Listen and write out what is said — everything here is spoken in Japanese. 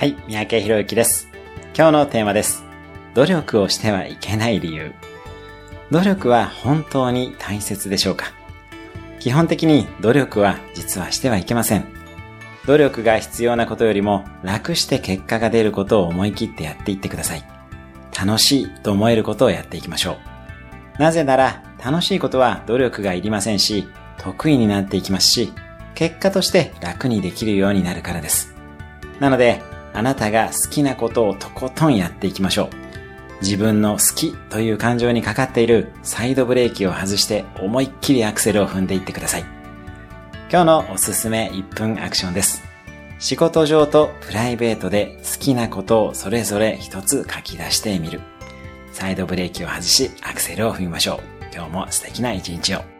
はい、三宅博之です。今日のテーマです。努力をしてはいけない理由。努力は本当に大切でしょうか？基本的に努力は実はしてはいけません。努力が必要なことよりも楽して結果が出ることを思い切ってやっていってください。楽しいと思えることをやっていきましょう。なぜなら楽しいことは努力がいりませんし、得意になっていきますし、結果として楽にできるようになるからです。なので、あなたが好きなことをとことんやっていきましょう。自分の好きという感情にかかっているサイドブレーキを外して思いっきりアクセルを踏んでいってください。今日のおすすめ1分アクションです。仕事上とプライベートで好きなことをそれぞれ一つ書き出してみる。サイドブレーキを外しアクセルを踏みましょう。今日も素敵な一日を。